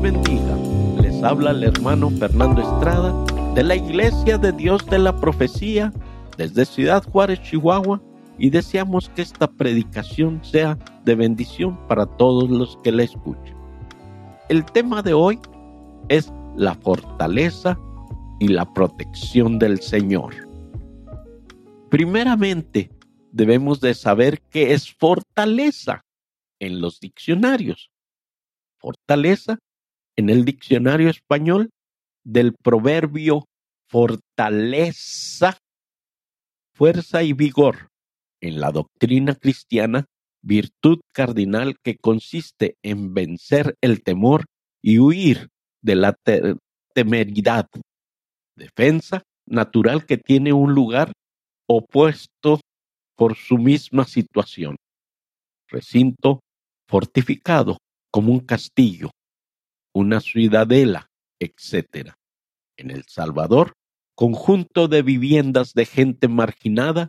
bendiga. Les habla el hermano Fernando Estrada de la Iglesia de Dios de la Profecía desde Ciudad Juárez, Chihuahua, y deseamos que esta predicación sea de bendición para todos los que la escuchen. El tema de hoy es la fortaleza y la protección del Señor. Primeramente, debemos de saber qué es fortaleza en los diccionarios. Fortaleza en el diccionario español del proverbio fortaleza, fuerza y vigor. En la doctrina cristiana, virtud cardinal que consiste en vencer el temor y huir de la temeridad. Defensa natural que tiene un lugar opuesto por su misma situación. Recinto fortificado como un castillo, una ciudadela, etc. En El Salvador, conjunto de viviendas de gente marginada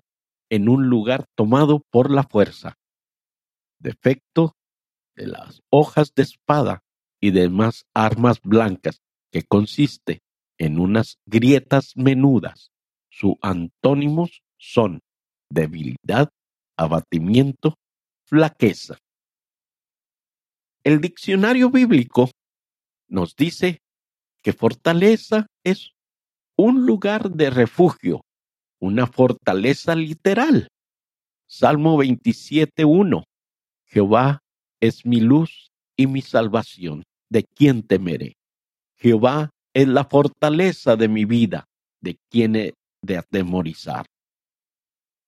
en un lugar tomado por la fuerza. Defecto de las hojas de espada y demás armas blancas que consiste en unas grietas menudas. Sus antónimos son debilidad, abatimiento, flaqueza. El diccionario bíblico nos dice que fortaleza es un lugar de refugio, una fortaleza literal. Salmo 27.1. Jehová es mi luz y mi salvación. ¿De quién temeré? Jehová es la fortaleza de mi vida. ¿De quién he de atemorizar?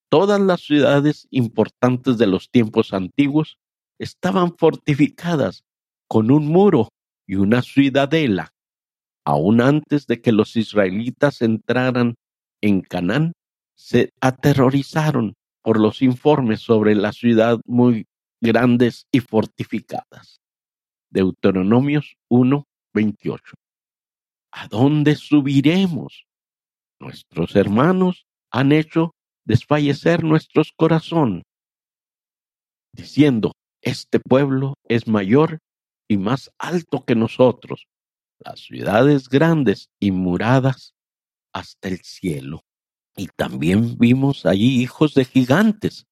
Todas las ciudades importantes de los tiempos antiguos estaban fortificadas con un muro y una ciudadela. Aún antes de que los israelitas entraran en Canaán, se aterrorizaron por los informes sobre la ciudad muy grandes y fortificadas. Deuteronomios 1, 28. ¿A dónde subiremos? Nuestros hermanos han hecho desfallecer nuestros corazón, diciendo, este pueblo es mayor y más alto que nosotros, las ciudades grandes y muradas hasta el cielo. Y también vimos allí hijos de gigantes.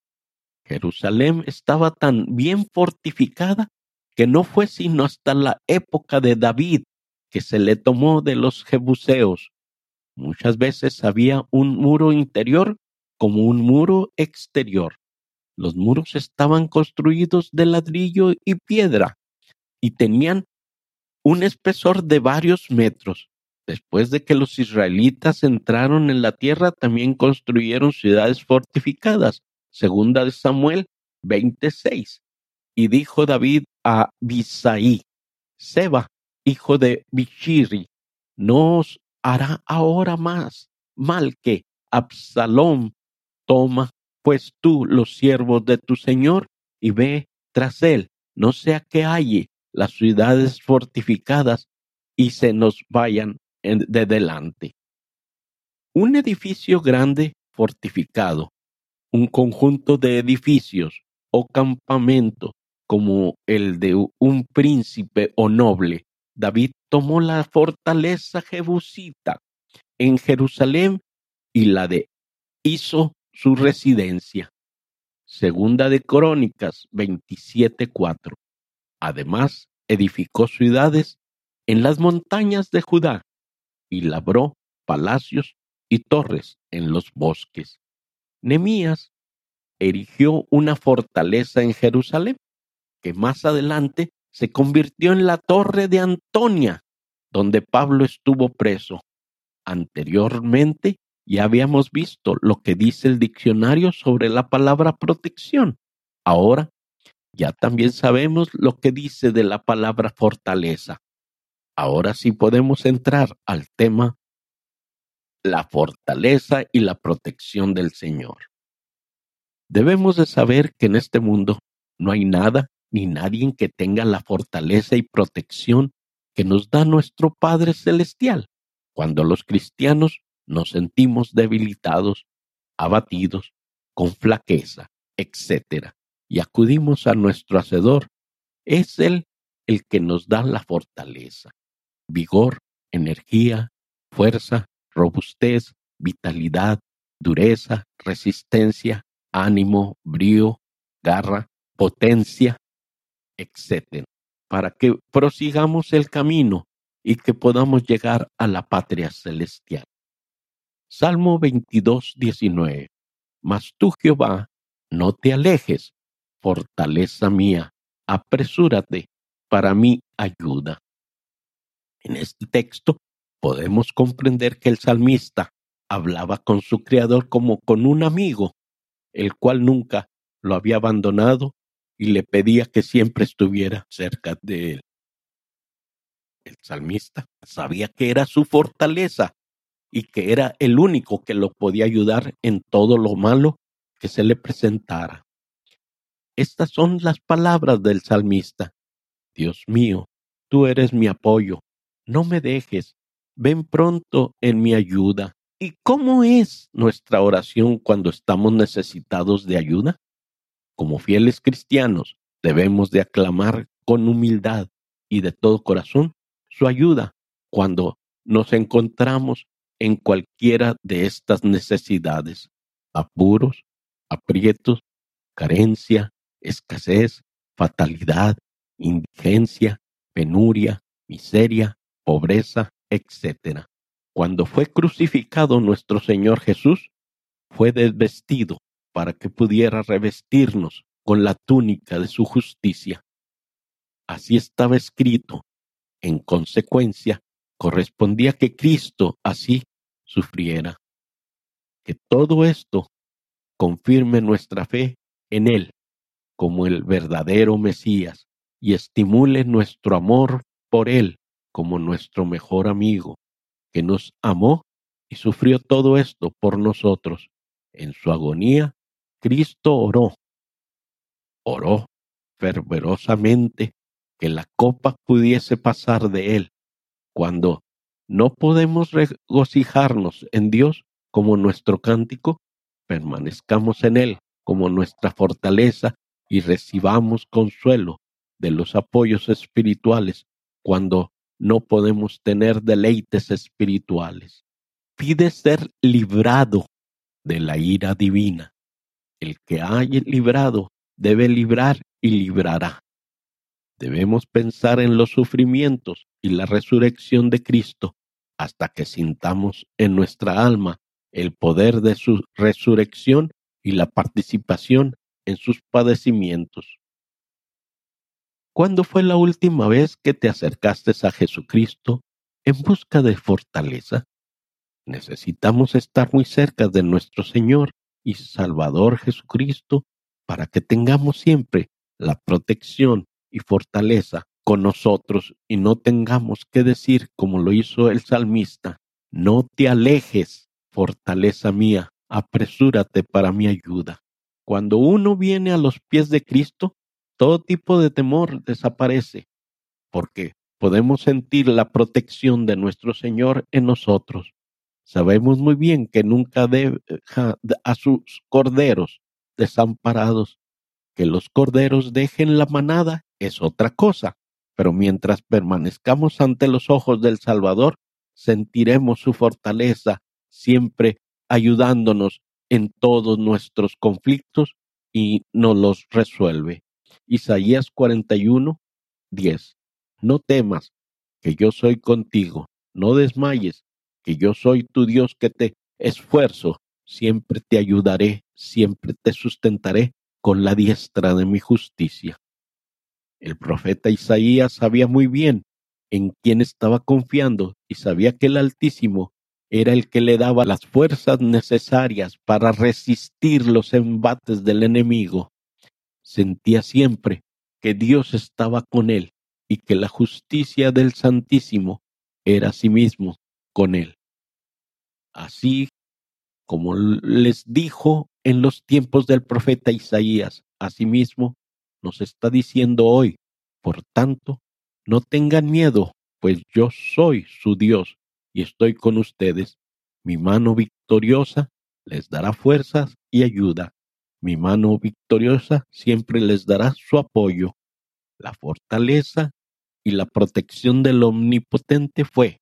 Jerusalén estaba tan bien fortificada que no fue sino hasta la época de David que se le tomó de los jebuseos. Muchas veces había un muro interior como un muro exterior. Los muros estaban construidos de ladrillo y piedra y tenían un espesor de varios metros. Después de que los israelitas entraron en la tierra, también construyeron ciudades fortificadas. Segunda de Samuel 26. Y dijo David a Bisaí, Seba, hijo de Bichiri, no os hará ahora más mal que Absalom toma pues tú los siervos de tu Señor y ve tras él, no sea que halle las ciudades fortificadas y se nos vayan de delante. Un edificio grande fortificado, un conjunto de edificios o campamento como el de un príncipe o noble, David tomó la fortaleza jebusita en Jerusalén y la de hizo su residencia. Segunda de Crónicas 27:4. Además, edificó ciudades en las montañas de Judá y labró palacios y torres en los bosques. Nemías erigió una fortaleza en Jerusalén, que más adelante se convirtió en la torre de Antonia, donde Pablo estuvo preso. Anteriormente ya habíamos visto lo que dice el diccionario sobre la palabra protección. Ahora ya también sabemos lo que dice de la palabra fortaleza. Ahora sí podemos entrar al tema la fortaleza y la protección del Señor. Debemos de saber que en este mundo no hay nada ni nadie que tenga la fortaleza y protección que nos da nuestro Padre Celestial. Cuando los cristianos nos sentimos debilitados, abatidos, con flaqueza, etc. Y acudimos a nuestro Hacedor. Es Él el que nos da la fortaleza, vigor, energía, fuerza, robustez, vitalidad, dureza, resistencia, ánimo, brío, garra, potencia, etc. Para que prosigamos el camino y que podamos llegar a la patria celestial. Salmo 22, 19. Mas tú, Jehová, no te alejes, fortaleza mía, apresúrate para mi ayuda. En este texto podemos comprender que el salmista hablaba con su Creador como con un amigo, el cual nunca lo había abandonado y le pedía que siempre estuviera cerca de él. El salmista sabía que era su fortaleza y que era el único que lo podía ayudar en todo lo malo que se le presentara. Estas son las palabras del salmista. Dios mío, tú eres mi apoyo, no me dejes, ven pronto en mi ayuda. ¿Y cómo es nuestra oración cuando estamos necesitados de ayuda? Como fieles cristianos, debemos de aclamar con humildad y de todo corazón su ayuda cuando nos encontramos en cualquiera de estas necesidades, apuros, aprietos, carencia, escasez, fatalidad, indigencia, penuria, miseria, pobreza, etc. Cuando fue crucificado nuestro Señor Jesús, fue desvestido para que pudiera revestirnos con la túnica de su justicia. Así estaba escrito. En consecuencia, correspondía que Cristo así sufriera. Que todo esto confirme nuestra fe en Él como el verdadero Mesías y estimule nuestro amor por Él como nuestro mejor amigo, que nos amó y sufrió todo esto por nosotros. En su agonía, Cristo oró, oró fervorosamente que la copa pudiese pasar de Él. Cuando no podemos regocijarnos en Dios como nuestro cántico, permanezcamos en Él como nuestra fortaleza y recibamos consuelo de los apoyos espirituales cuando no podemos tener deleites espirituales. Pide ser librado de la ira divina. El que haya librado debe librar y librará. Debemos pensar en los sufrimientos y la resurrección de Cristo hasta que sintamos en nuestra alma el poder de su resurrección y la participación en sus padecimientos. ¿Cuándo fue la última vez que te acercaste a Jesucristo en busca de fortaleza? Necesitamos estar muy cerca de nuestro Señor y Salvador Jesucristo para que tengamos siempre la protección y fortaleza con nosotros y no tengamos que decir como lo hizo el salmista, no te alejes, fortaleza mía, apresúrate para mi ayuda. Cuando uno viene a los pies de Cristo, todo tipo de temor desaparece, porque podemos sentir la protección de nuestro Señor en nosotros. Sabemos muy bien que nunca deja a sus corderos desamparados. Que los corderos dejen la manada es otra cosa, pero mientras permanezcamos ante los ojos del Salvador, sentiremos su fortaleza siempre ayudándonos en todos nuestros conflictos y nos los resuelve. Isaías 41, 10. No temas, que yo soy contigo, no desmayes, que yo soy tu Dios que te esfuerzo, siempre te ayudaré, siempre te sustentaré con la diestra de mi justicia. El profeta Isaías sabía muy bien en quién estaba confiando y sabía que el Altísimo era el que le daba las fuerzas necesarias para resistir los embates del enemigo. Sentía siempre que Dios estaba con él y que la justicia del Santísimo era asimismo con él. Así como les dijo en los tiempos del profeta Isaías, asimismo nos está diciendo hoy, por tanto, no tengan miedo, pues yo soy su Dios y estoy con ustedes. Mi mano victoriosa les dará fuerzas y ayuda. Mi mano victoriosa siempre les dará su apoyo. La fortaleza y la protección del Omnipotente fue,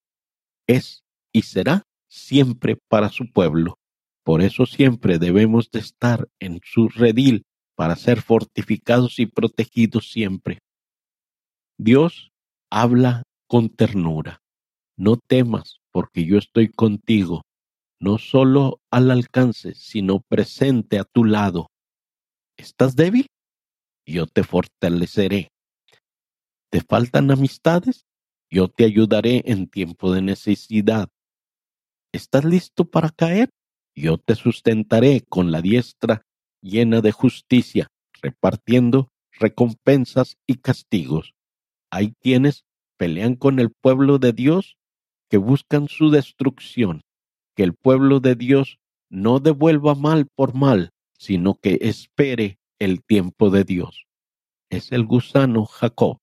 es y será siempre para su pueblo. Por eso siempre debemos de estar en su redil para ser fortificados y protegidos siempre. Dios habla con ternura. No temas, porque yo estoy contigo, no solo al alcance, sino presente a tu lado. ¿Estás débil? Yo te fortaleceré. ¿Te faltan amistades? Yo te ayudaré en tiempo de necesidad. ¿Estás listo para caer? Yo te sustentaré con la diestra llena de justicia, repartiendo recompensas y castigos. Hay quienes pelean con el pueblo de Dios que buscan su destrucción, que el pueblo de Dios no devuelva mal por mal, sino que espere el tiempo de Dios. Es el gusano Jacob,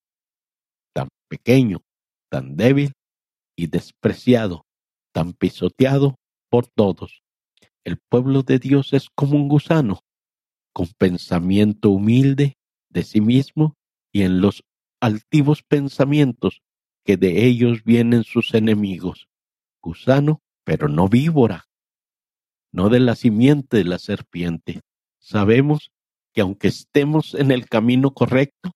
tan pequeño, tan débil y despreciado, tan pisoteado por todos. El pueblo de Dios es como un gusano, con pensamiento humilde de sí mismo y en los altivos pensamientos que de ellos vienen sus enemigos. Gusano, pero no víbora, no de la simiente de la serpiente. Sabemos que aunque estemos en el camino correcto,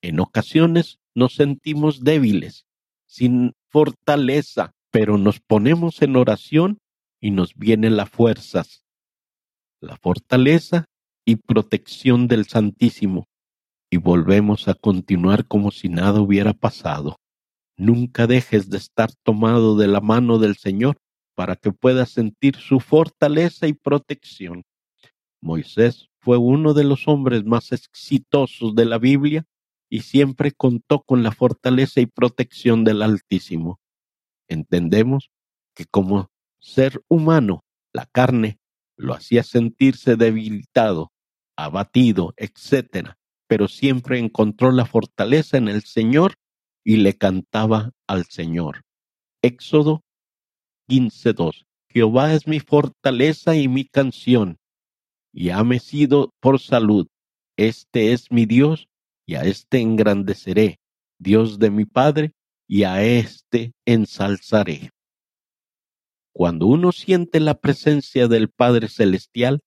en ocasiones nos sentimos débiles, sin fortaleza, pero nos ponemos en oración y nos vienen las fuerzas, la fortaleza y protección del Santísimo, y volvemos a continuar como si nada hubiera pasado. Nunca dejes de estar tomado de la mano del Señor para que puedas sentir su fortaleza y protección. Moisés fue uno de los hombres más exitosos de la Biblia y siempre contó con la fortaleza y protección del Altísimo. Entendemos que como ser humano, la carne lo hacía sentirse debilitado, abatido, etc., pero siempre encontró la fortaleza en el Señor y le cantaba al Señor. Éxodo 15.2. Jehová es mi fortaleza y mi canción, y ha sido por salud. Este es mi Dios, y a este engrandeceré, Dios de mi Padre, y a este ensalzaré. Cuando uno siente la presencia del Padre Celestial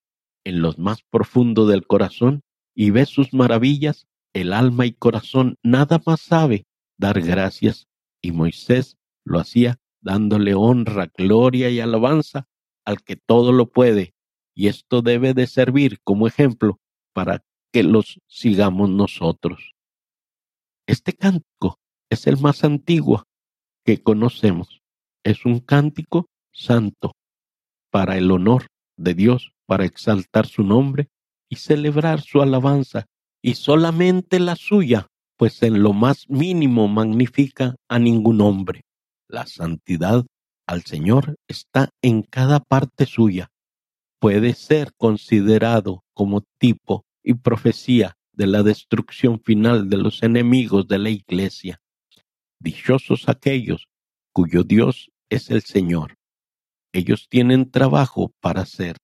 en lo más profundo del corazón y ve sus maravillas, el alma y corazón nada más sabe dar gracias, y Moisés lo hacía dándole honra, gloria y alabanza al que todo lo puede, y esto debe de servir como ejemplo para que los sigamos nosotros. Este cántico es el más antiguo que conocemos. Es un cántico santo para el honor de Dios, para exaltar su nombre y celebrar su alabanza, y solamente la suya pues en lo más mínimo magnifica a ningún hombre. La santidad al Señor está en cada parte suya. Puede ser considerado como tipo y profecía de la destrucción final de los enemigos de la Iglesia. Dichosos aquellos cuyo Dios es el Señor. Ellos tienen trabajo para hacer,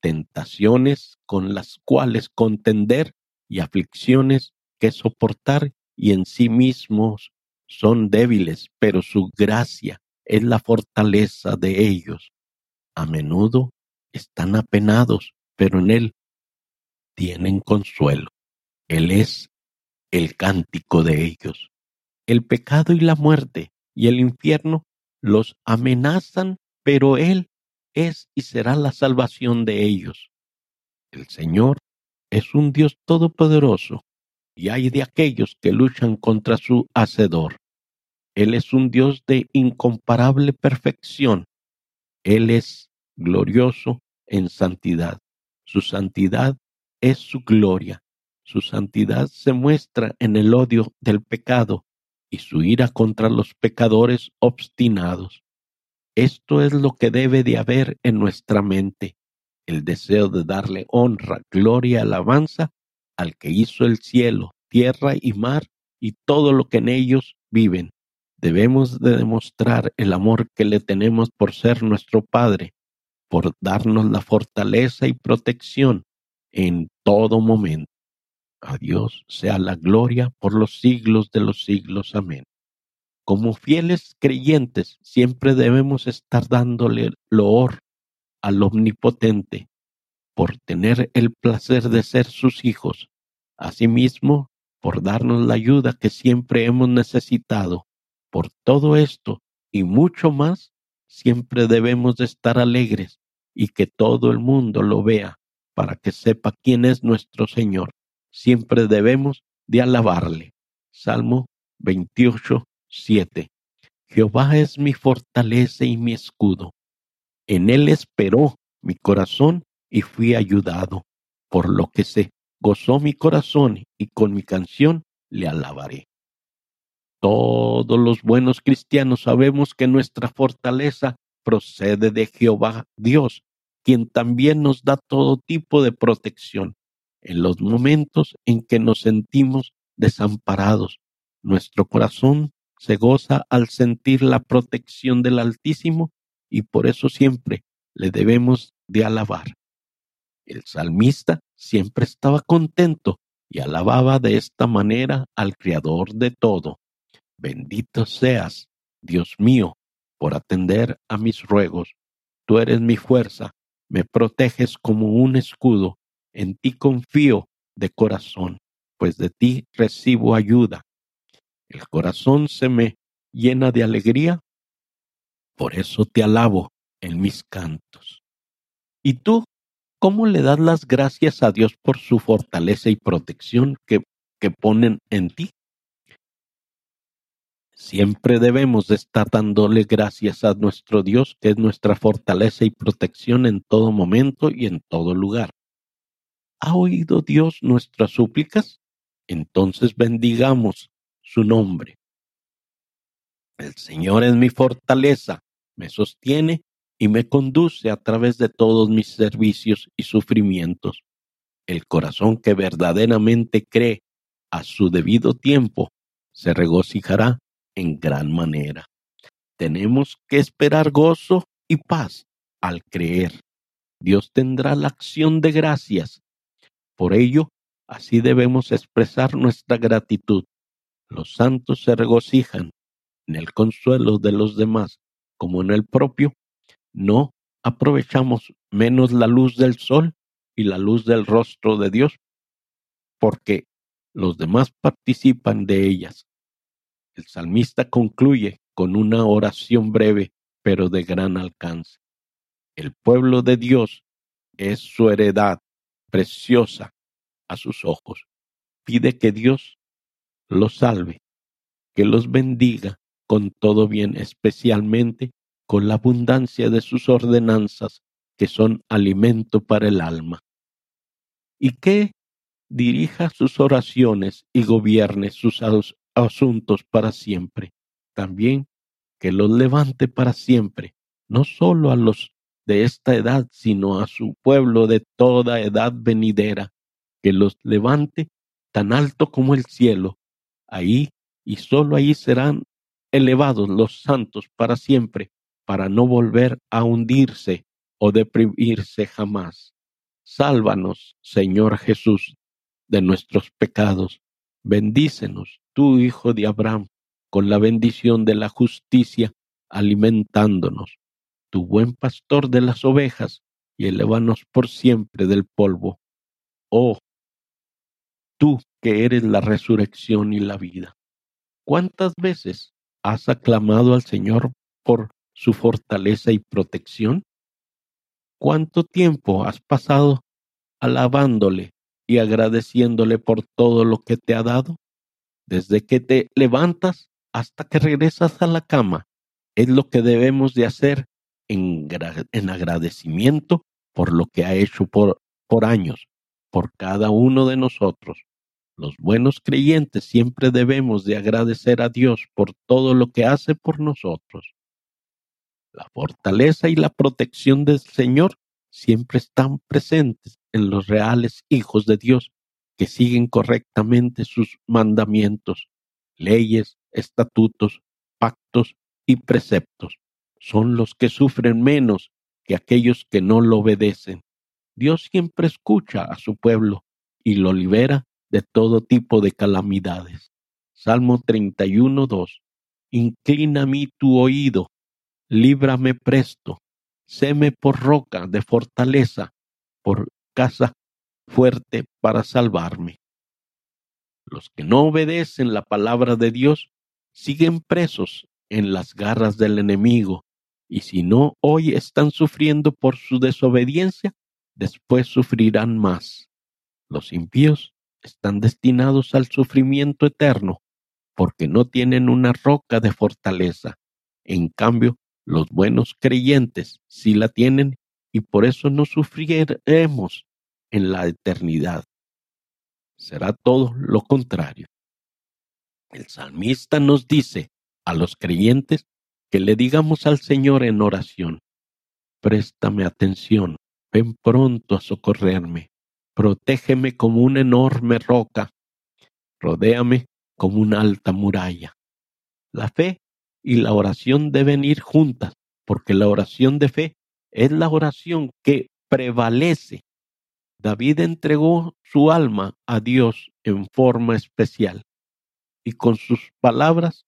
tentaciones con las cuales contender y aflicciones que soportar y en sí mismos son débiles, pero su gracia es la fortaleza de ellos. A menudo están apenados, pero en Él tienen consuelo. Él es el cántico de ellos. El pecado y la muerte y el infierno los amenazan, pero Él es y será la salvación de ellos. El Señor es un Dios todopoderoso y hay de aquellos que luchan contra su Hacedor. Él es un Dios de incomparable perfección. Él es glorioso en santidad. Su santidad es su gloria. Su santidad se muestra en el odio del pecado y su ira contra los pecadores obstinados. Esto es lo que debe de haber en nuestra mente el deseo de darle honra, gloria, alabanza al que hizo el cielo, tierra y mar y todo lo que en ellos viven. Debemos de demostrar el amor que le tenemos por ser nuestro Padre, por darnos la fortaleza y protección en todo momento. A Dios sea la gloria por los siglos de los siglos. Amén. Como fieles creyentes, siempre debemos estar dándole loor al Omnipotente por tener el placer de ser sus hijos, asimismo por darnos la ayuda que siempre hemos necesitado. Por todo esto y mucho más, siempre debemos de estar alegres y que todo el mundo lo vea para que sepa quién es nuestro Señor. Siempre debemos de alabarle. Salmo 28, 7. Jehová es mi fortaleza y mi escudo. En él esperó mi corazón y fui ayudado, por lo que se gozó mi corazón y con mi canción le alabaré. Todos los buenos cristianos sabemos que nuestra fortaleza procede de Jehová Dios, quien también nos da todo tipo de protección en los momentos en que nos sentimos desamparados. Nuestro corazón se goza al sentir la protección del Altísimo y por eso siempre le debemos de alabar. El salmista siempre estaba contento y alababa de esta manera al Creador de todo. Bendito seas, Dios mío, por atender a mis ruegos. Tú eres mi fuerza, me proteges como un escudo, en ti confío de corazón, pues de ti recibo ayuda. El corazón se me llena de alegría, por eso te alabo en mis cantos. ¿Y tú cómo le das las gracias a Dios por su fortaleza y protección que, que ponen en ti? Siempre debemos de estar dándole gracias a nuestro Dios, que es nuestra fortaleza y protección en todo momento y en todo lugar. ¿Ha oído Dios nuestras súplicas? Entonces bendigamos su nombre. El Señor es mi fortaleza, me sostiene y me conduce a través de todos mis servicios y sufrimientos. El corazón que verdaderamente cree a su debido tiempo se regocijará en gran manera. Tenemos que esperar gozo y paz al creer. Dios tendrá la acción de gracias. Por ello, así debemos expresar nuestra gratitud. Los santos se regocijan en el consuelo de los demás como en el propio. No aprovechamos menos la luz del sol y la luz del rostro de Dios, porque los demás participan de ellas. El salmista concluye con una oración breve, pero de gran alcance. El pueblo de Dios es su heredad preciosa a sus ojos. Pide que Dios los salve, que los bendiga con todo bien, especialmente con la abundancia de sus ordenanzas, que son alimento para el alma. Y que dirija sus oraciones y gobierne sus asuntos para siempre. También que los levante para siempre, no sólo a los de esta edad, sino a su pueblo de toda edad venidera, que los levante tan alto como el cielo. Ahí y sólo ahí serán elevados los santos para siempre, para no volver a hundirse o deprimirse jamás. Sálvanos, Señor Jesús, de nuestros pecados. Bendícenos tú, Hijo de Abraham, con la bendición de la justicia, alimentándonos, tu buen pastor de las ovejas, y elévanos por siempre del polvo. Oh, tú que eres la resurrección y la vida. ¿Cuántas veces has aclamado al Señor por su fortaleza y protección? ¿Cuánto tiempo has pasado alabándole y agradeciéndole por todo lo que te ha dado? desde que te levantas hasta que regresas a la cama. Es lo que debemos de hacer en, agradecimiento por lo que ha hecho por, por años, por cada uno de nosotros. Los buenos creyentes siempre debemos de agradecer a Dios por todo lo que hace por nosotros. La fortaleza y la protección del Señor siempre están presentes en los reales hijos de Dios que siguen correctamente sus mandamientos, leyes, estatutos, pactos y preceptos. Son los que sufren menos que aquellos que no lo obedecen. Dios siempre escucha a su pueblo y lo libera de todo tipo de calamidades. Salmo 31, 2. inclina a tu oído, líbrame presto, séme por roca de fortaleza, por casa fuerte para salvarme. Los que no obedecen la palabra de Dios siguen presos en las garras del enemigo, y si no hoy están sufriendo por su desobediencia, después sufrirán más. Los impíos están destinados al sufrimiento eterno, porque no tienen una roca de fortaleza. En cambio, los buenos creyentes sí la tienen y por eso no sufriremos en la eternidad. Será todo lo contrario. El salmista nos dice a los creyentes que le digamos al Señor en oración, préstame atención, ven pronto a socorrerme, protégeme como una enorme roca, rodéame como una alta muralla. La fe y la oración deben ir juntas, porque la oración de fe es la oración que prevalece. David entregó su alma a Dios en forma especial y con sus palabras,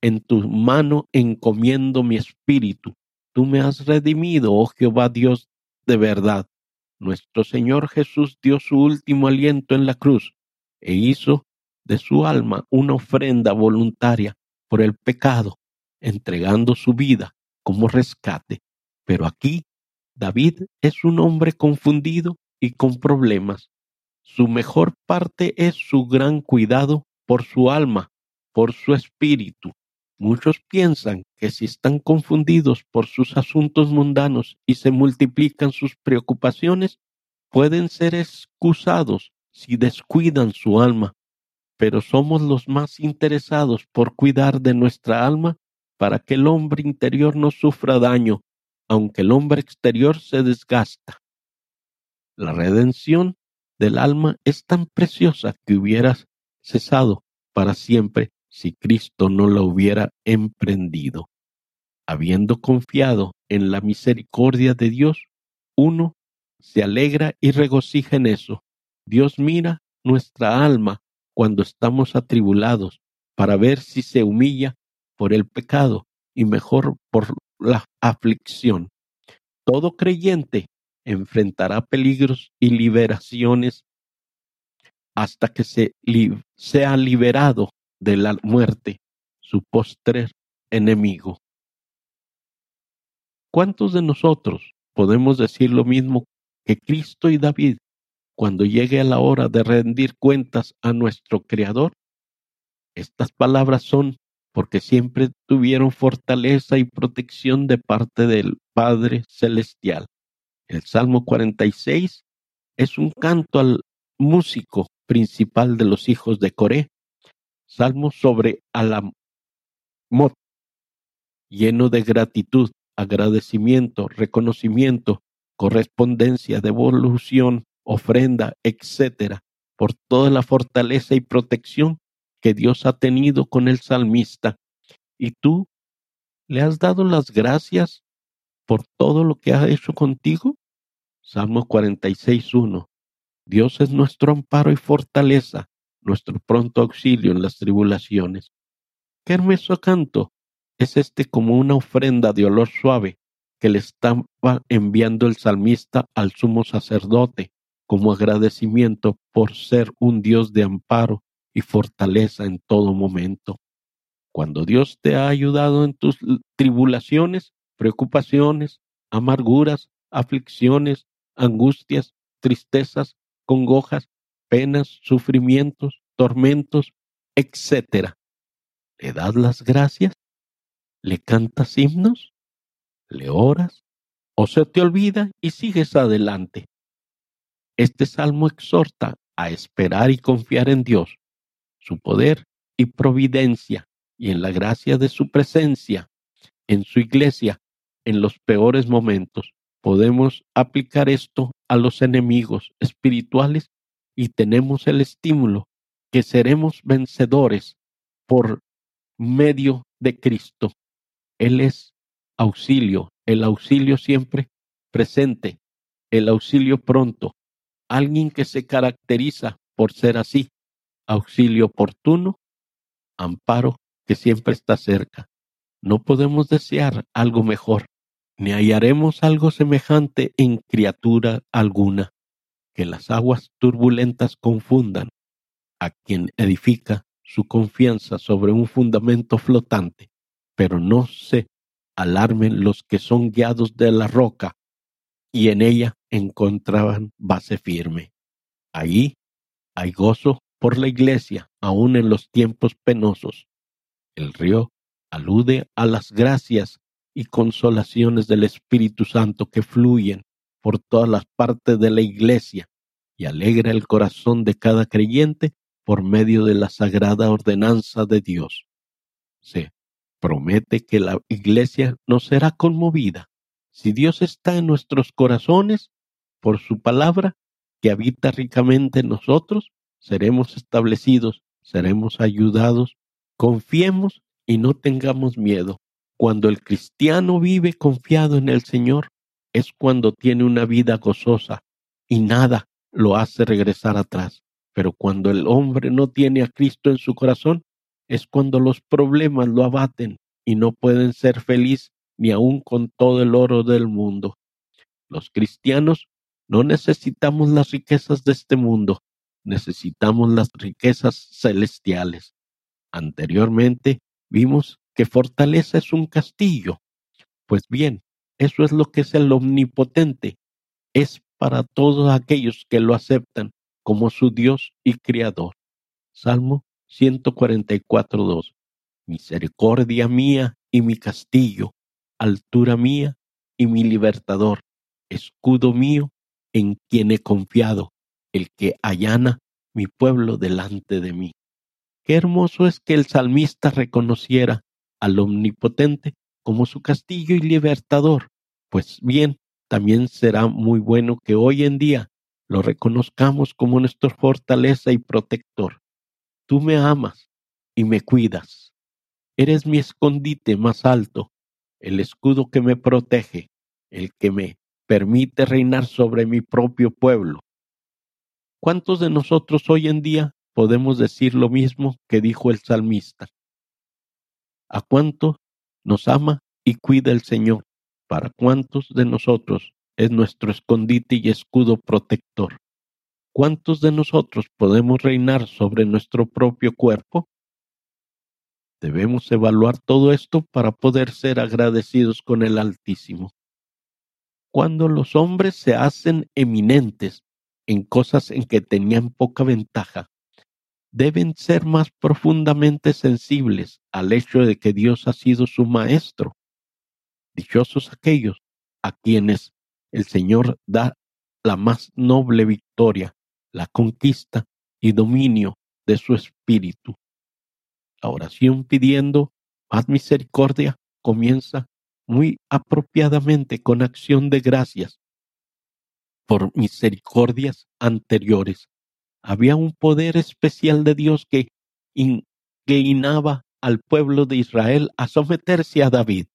en tu mano encomiendo mi espíritu. Tú me has redimido, oh Jehová Dios de verdad. Nuestro Señor Jesús dio su último aliento en la cruz e hizo de su alma una ofrenda voluntaria por el pecado, entregando su vida como rescate. Pero aquí David es un hombre confundido y con problemas. Su mejor parte es su gran cuidado por su alma, por su espíritu. Muchos piensan que si están confundidos por sus asuntos mundanos y se multiplican sus preocupaciones, pueden ser excusados si descuidan su alma, pero somos los más interesados por cuidar de nuestra alma para que el hombre interior no sufra daño, aunque el hombre exterior se desgasta. La redención del alma es tan preciosa que hubieras cesado para siempre si Cristo no la hubiera emprendido. Habiendo confiado en la misericordia de Dios, uno se alegra y regocija en eso. Dios mira nuestra alma cuando estamos atribulados para ver si se humilla por el pecado y mejor por la aflicción. Todo creyente enfrentará peligros y liberaciones hasta que se sea liberado de la muerte, su postrer enemigo. ¿Cuántos de nosotros podemos decir lo mismo que Cristo y David cuando llegue a la hora de rendir cuentas a nuestro Creador? Estas palabras son porque siempre tuvieron fortaleza y protección de parte del Padre Celestial. El Salmo 46 es un canto al músico principal de los hijos de Coré, salmo sobre Alamot, lleno de gratitud, agradecimiento, reconocimiento, correspondencia, devolución, ofrenda, etcétera, por toda la fortaleza y protección que Dios ha tenido con el salmista. Y tú le has dado las gracias por todo lo que ha hecho contigo. Salmo 46.1. Dios es nuestro amparo y fortaleza, nuestro pronto auxilio en las tribulaciones. Qué hermoso canto es este como una ofrenda de olor suave que le estaba enviando el salmista al sumo sacerdote como agradecimiento por ser un Dios de amparo y fortaleza en todo momento. Cuando Dios te ha ayudado en tus tribulaciones, preocupaciones, amarguras, aflicciones, angustias, tristezas, congojas, penas, sufrimientos, tormentos, etc. ¿Le das las gracias? ¿Le cantas himnos? ¿Le oras? ¿O se te olvida y sigues adelante? Este salmo exhorta a esperar y confiar en Dios, su poder y providencia, y en la gracia de su presencia en su iglesia en los peores momentos. Podemos aplicar esto a los enemigos espirituales y tenemos el estímulo que seremos vencedores por medio de Cristo. Él es auxilio, el auxilio siempre presente, el auxilio pronto, alguien que se caracteriza por ser así, auxilio oportuno, amparo que siempre está cerca. No podemos desear algo mejor, ni hallaremos algo semejante en criatura alguna. Que las aguas turbulentas confundan a quien edifica su confianza sobre un fundamento flotante, pero no se alarmen los que son guiados de la roca y en ella encontraban base firme. Allí hay gozo por la iglesia, aun en los tiempos penosos. El río alude a las gracias y consolaciones del Espíritu Santo que fluyen por todas las partes de la iglesia y alegra el corazón de cada creyente por medio de la sagrada ordenanza de Dios. Se promete que la iglesia no será conmovida si Dios está en nuestros corazones por su palabra que habita ricamente en nosotros, seremos establecidos, seremos ayudados, confiemos y no tengamos miedo. Cuando el cristiano vive confiado en el Señor, es cuando tiene una vida gozosa y nada lo hace regresar atrás. Pero cuando el hombre no tiene a Cristo en su corazón, es cuando los problemas lo abaten y no pueden ser feliz ni aun con todo el oro del mundo. Los cristianos no necesitamos las riquezas de este mundo, necesitamos las riquezas celestiales. Anteriormente vimos que fortaleza es un castillo. Pues bien, eso es lo que es el omnipotente. Es para todos aquellos que lo aceptan como su Dios y Criador. Salmo 144.2. Misericordia mía y mi castillo, altura mía y mi libertador, escudo mío en quien he confiado, el que allana mi pueblo delante de mí. Qué hermoso es que el salmista reconociera al Omnipotente como su castillo y libertador. Pues bien, también será muy bueno que hoy en día lo reconozcamos como nuestra fortaleza y protector. Tú me amas y me cuidas. Eres mi escondite más alto, el escudo que me protege, el que me permite reinar sobre mi propio pueblo. ¿Cuántos de nosotros hoy en día podemos decir lo mismo que dijo el salmista? ¿A cuánto nos ama y cuida el Señor? ¿Para cuántos de nosotros es nuestro escondite y escudo protector? ¿Cuántos de nosotros podemos reinar sobre nuestro propio cuerpo? Debemos evaluar todo esto para poder ser agradecidos con el Altísimo. Cuando los hombres se hacen eminentes en cosas en que tenían poca ventaja, deben ser más profundamente sensibles al hecho de que Dios ha sido su maestro. Dichosos aquellos a quienes el Señor da la más noble victoria, la conquista y dominio de su espíritu. La oración pidiendo más misericordia comienza muy apropiadamente con acción de gracias por misericordias anteriores. Había un poder especial de Dios que, inclinaba al pueblo de Israel a someterse a David.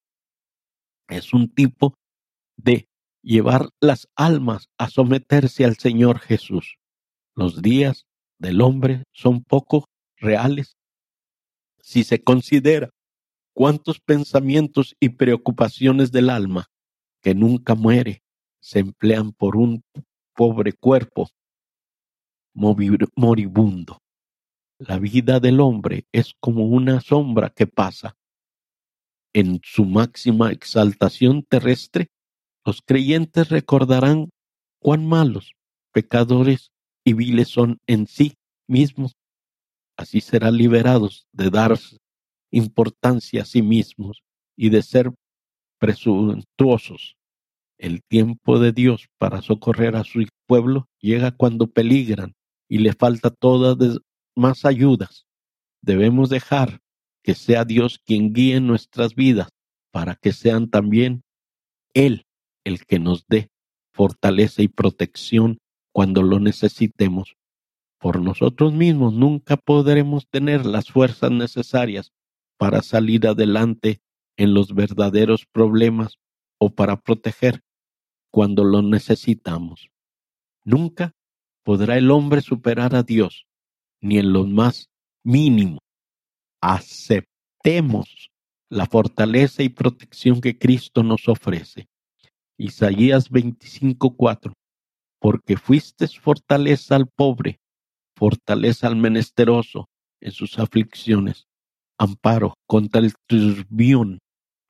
Es un tipo de llevar las almas a someterse al Señor Jesús. Los días del hombre son poco reales si se considera cuántos pensamientos y preocupaciones del alma que nunca muere se emplean por un pobre cuerpo moribundo. La vida del hombre es como una sombra que pasa. En su máxima exaltación terrestre, los creyentes recordarán cuán malos, pecadores y viles son en sí mismos Así serán liberados de dar importancia a sí mismos y de ser presuntuosos. El tiempo de Dios para socorrer a su pueblo llega cuando peligran y le falta todas más ayudas. Debemos dejar que sea Dios quien guíe nuestras vidas para que sean también Él el que nos dé fortaleza y protección cuando lo necesitemos por nosotros mismos nunca podremos tener las fuerzas necesarias para salir adelante en los verdaderos problemas o para proteger cuando lo necesitamos. Nunca podrá el hombre superar a Dios, ni en lo más mínimo, aceptemos la fortaleza y protección que Cristo nos ofrece. Isaías 25:4 Porque fuiste fortaleza al pobre, fortaleza al menesteroso en sus aflicciones, amparo contra el turbión,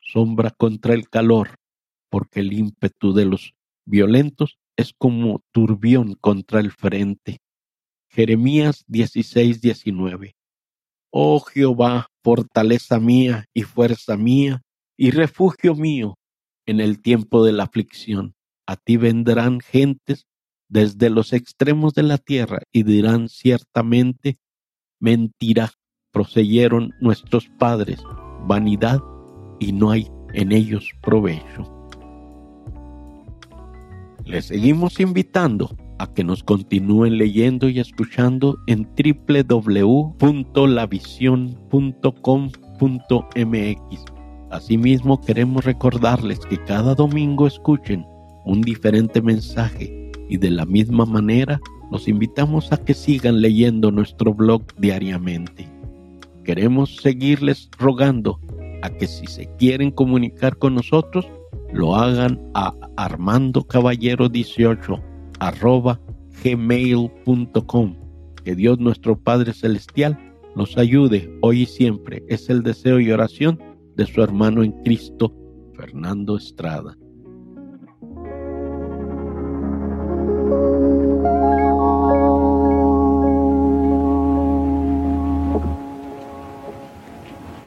sombra contra el calor, porque el ímpetu de los violentos es como turbión contra el frente. Jeremías 16, 19. Oh Jehová, fortaleza mía y fuerza mía y refugio mío en el tiempo de la aflicción. A ti vendrán gentes desde los extremos de la tierra y dirán ciertamente, mentira, proseyeron nuestros padres, vanidad, y no hay en ellos provecho. Les seguimos invitando a que nos continúen leyendo y escuchando en www.lavision.com.mx. Asimismo, queremos recordarles que cada domingo escuchen un diferente mensaje y de la misma manera los invitamos a que sigan leyendo nuestro blog diariamente. Queremos seguirles rogando a que si se quieren comunicar con nosotros, lo hagan a Armando Caballero 18 arroba gmail.com. Que Dios nuestro Padre Celestial nos ayude hoy y siempre. Es el deseo y oración de su hermano en Cristo, Fernando Estrada.